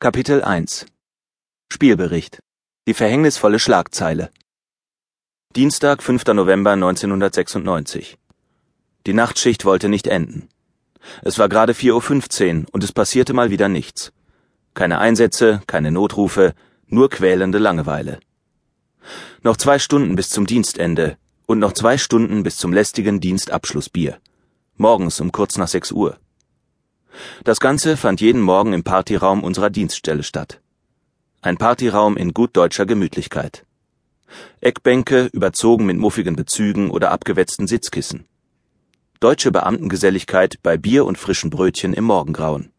Kapitel 1 Spielbericht Die verhängnisvolle Schlagzeile Dienstag, 5. November 1996 Die Nachtschicht wollte nicht enden. Es war gerade 4.15 Uhr und es passierte mal wieder nichts. Keine Einsätze, keine Notrufe, nur quälende Langeweile. Noch zwei Stunden bis zum Dienstende und noch zwei Stunden bis zum lästigen Dienstabschlussbier. Morgens um kurz nach 6 Uhr. Das Ganze fand jeden Morgen im Partyraum unserer Dienststelle statt. Ein Partyraum in gut deutscher Gemütlichkeit. Eckbänke überzogen mit muffigen Bezügen oder abgewetzten Sitzkissen. Deutsche Beamtengeselligkeit bei Bier und frischen Brötchen im Morgengrauen.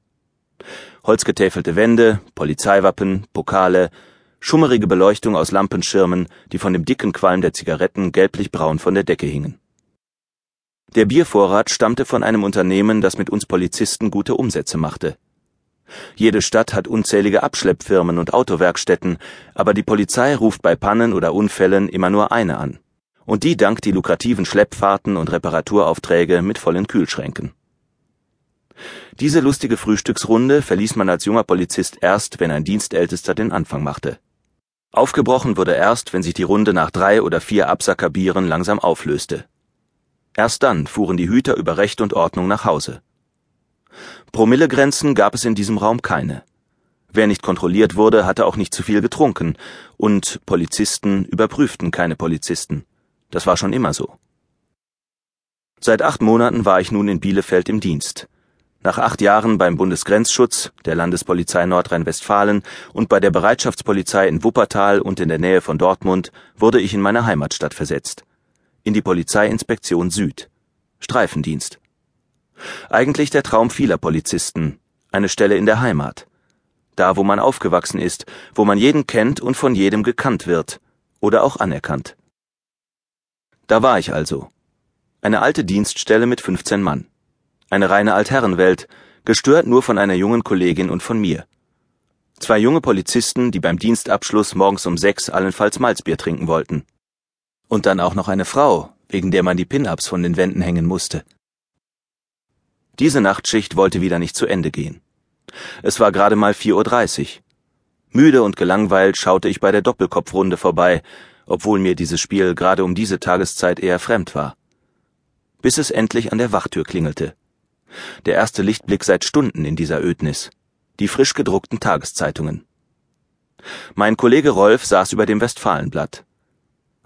Holzgetäfelte Wände, Polizeiwappen, Pokale, schummerige Beleuchtung aus Lampenschirmen, die von dem dicken Qualm der Zigaretten gelblich-braun von der Decke hingen. Der Biervorrat stammte von einem Unternehmen, das mit uns Polizisten gute Umsätze machte. Jede Stadt hat unzählige Abschleppfirmen und Autowerkstätten, aber die Polizei ruft bei Pannen oder Unfällen immer nur eine an. Und die dankt die lukrativen Schleppfahrten und Reparaturaufträge mit vollen Kühlschränken. Diese lustige Frühstücksrunde verließ man als junger Polizist erst, wenn ein Dienstältester den Anfang machte. Aufgebrochen wurde erst, wenn sich die Runde nach drei oder vier Absackerbieren langsam auflöste. Erst dann fuhren die Hüter über Recht und Ordnung nach Hause. Promillegrenzen gab es in diesem Raum keine. Wer nicht kontrolliert wurde, hatte auch nicht zu viel getrunken, und Polizisten überprüften keine Polizisten. Das war schon immer so. Seit acht Monaten war ich nun in Bielefeld im Dienst. Nach acht Jahren beim Bundesgrenzschutz, der Landespolizei Nordrhein-Westfalen und bei der Bereitschaftspolizei in Wuppertal und in der Nähe von Dortmund wurde ich in meine Heimatstadt versetzt in die Polizeiinspektion Süd. Streifendienst. Eigentlich der Traum vieler Polizisten, eine Stelle in der Heimat. Da, wo man aufgewachsen ist, wo man jeden kennt und von jedem gekannt wird oder auch anerkannt. Da war ich also. Eine alte Dienststelle mit 15 Mann. Eine reine Altherrenwelt, gestört nur von einer jungen Kollegin und von mir. Zwei junge Polizisten, die beim Dienstabschluss morgens um sechs allenfalls Malzbier trinken wollten. Und dann auch noch eine Frau, wegen der man die Pin-ups von den Wänden hängen musste. Diese Nachtschicht wollte wieder nicht zu Ende gehen. Es war gerade mal 4.30 Uhr. Müde und gelangweilt schaute ich bei der Doppelkopfrunde vorbei, obwohl mir dieses Spiel gerade um diese Tageszeit eher fremd war. Bis es endlich an der Wachtür klingelte. Der erste Lichtblick seit Stunden in dieser Ödnis. Die frisch gedruckten Tageszeitungen. Mein Kollege Rolf saß über dem Westfalenblatt.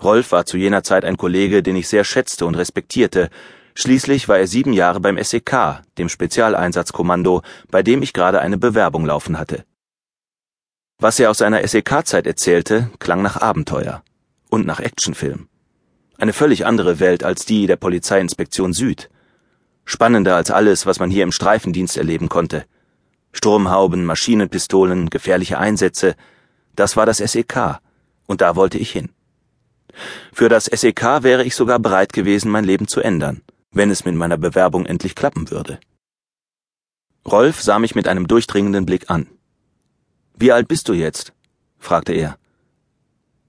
Rolf war zu jener Zeit ein Kollege, den ich sehr schätzte und respektierte. Schließlich war er sieben Jahre beim SEK, dem Spezialeinsatzkommando, bei dem ich gerade eine Bewerbung laufen hatte. Was er aus seiner SEK-Zeit erzählte, klang nach Abenteuer und nach Actionfilm. Eine völlig andere Welt als die der Polizeiinspektion Süd. Spannender als alles, was man hier im Streifendienst erleben konnte. Sturmhauben, Maschinenpistolen, gefährliche Einsätze. Das war das SEK, und da wollte ich hin. Für das SEK wäre ich sogar bereit gewesen, mein Leben zu ändern, wenn es mit meiner Bewerbung endlich klappen würde. Rolf sah mich mit einem durchdringenden Blick an. Wie alt bist du jetzt? fragte er.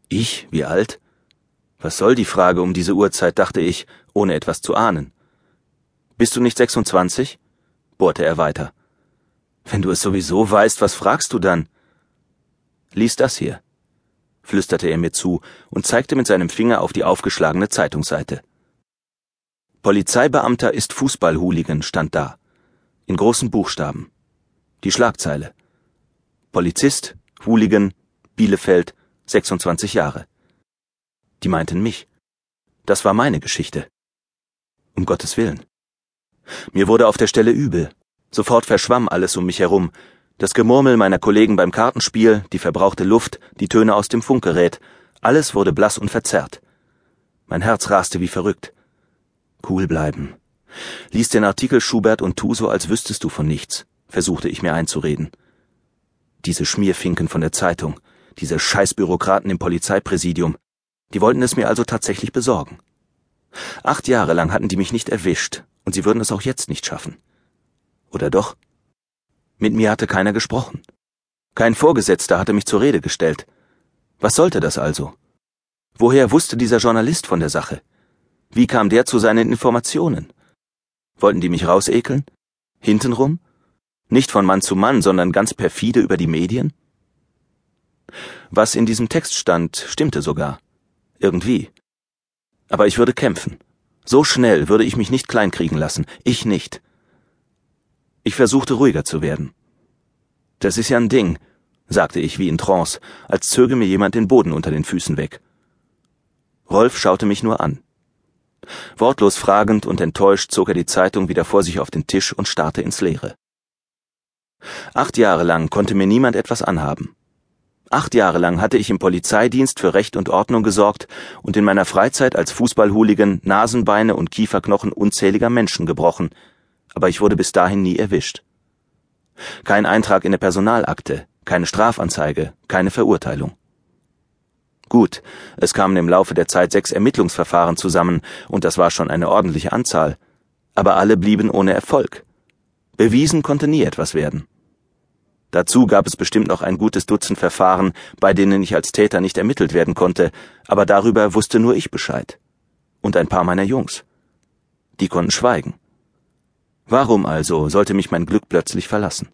Ich? Wie alt? Was soll die Frage um diese Uhrzeit, dachte ich, ohne etwas zu ahnen. Bist du nicht 26? bohrte er weiter. Wenn du es sowieso weißt, was fragst du dann? Lies das hier flüsterte er mir zu und zeigte mit seinem Finger auf die aufgeschlagene Zeitungsseite. Polizeibeamter ist Fußballhooligan stand da. In großen Buchstaben. Die Schlagzeile. Polizist, Hooligan, Bielefeld, 26 Jahre. Die meinten mich. Das war meine Geschichte. Um Gottes Willen. Mir wurde auf der Stelle übel. Sofort verschwamm alles um mich herum, das Gemurmel meiner Kollegen beim Kartenspiel, die verbrauchte Luft, die Töne aus dem Funkgerät, alles wurde blass und verzerrt. Mein Herz raste wie verrückt. Cool bleiben. Lies den Artikel Schubert und tu so, als wüsstest du von nichts, versuchte ich mir einzureden. Diese Schmierfinken von der Zeitung, diese Scheißbürokraten im Polizeipräsidium, die wollten es mir also tatsächlich besorgen. Acht Jahre lang hatten die mich nicht erwischt, und sie würden es auch jetzt nicht schaffen. Oder doch? Mit mir hatte keiner gesprochen. Kein Vorgesetzter hatte mich zur Rede gestellt. Was sollte das also? Woher wusste dieser Journalist von der Sache? Wie kam der zu seinen Informationen? Wollten die mich rausekeln? Hintenrum? Nicht von Mann zu Mann, sondern ganz perfide über die Medien? Was in diesem Text stand, stimmte sogar. Irgendwie. Aber ich würde kämpfen. So schnell würde ich mich nicht kleinkriegen lassen. Ich nicht. Ich versuchte ruhiger zu werden. Das ist ja ein Ding, sagte ich wie in Trance, als zöge mir jemand den Boden unter den Füßen weg. Rolf schaute mich nur an. Wortlos fragend und enttäuscht zog er die Zeitung wieder vor sich auf den Tisch und starrte ins Leere. Acht Jahre lang konnte mir niemand etwas anhaben. Acht Jahre lang hatte ich im Polizeidienst für Recht und Ordnung gesorgt und in meiner Freizeit als Fußballhooligan Nasenbeine und Kieferknochen unzähliger Menschen gebrochen, aber ich wurde bis dahin nie erwischt. Kein Eintrag in der Personalakte, keine Strafanzeige, keine Verurteilung. Gut, es kamen im Laufe der Zeit sechs Ermittlungsverfahren zusammen, und das war schon eine ordentliche Anzahl, aber alle blieben ohne Erfolg. Bewiesen konnte nie etwas werden. Dazu gab es bestimmt noch ein gutes Dutzend Verfahren, bei denen ich als Täter nicht ermittelt werden konnte, aber darüber wusste nur ich Bescheid. Und ein paar meiner Jungs. Die konnten schweigen. Warum also sollte mich mein Glück plötzlich verlassen?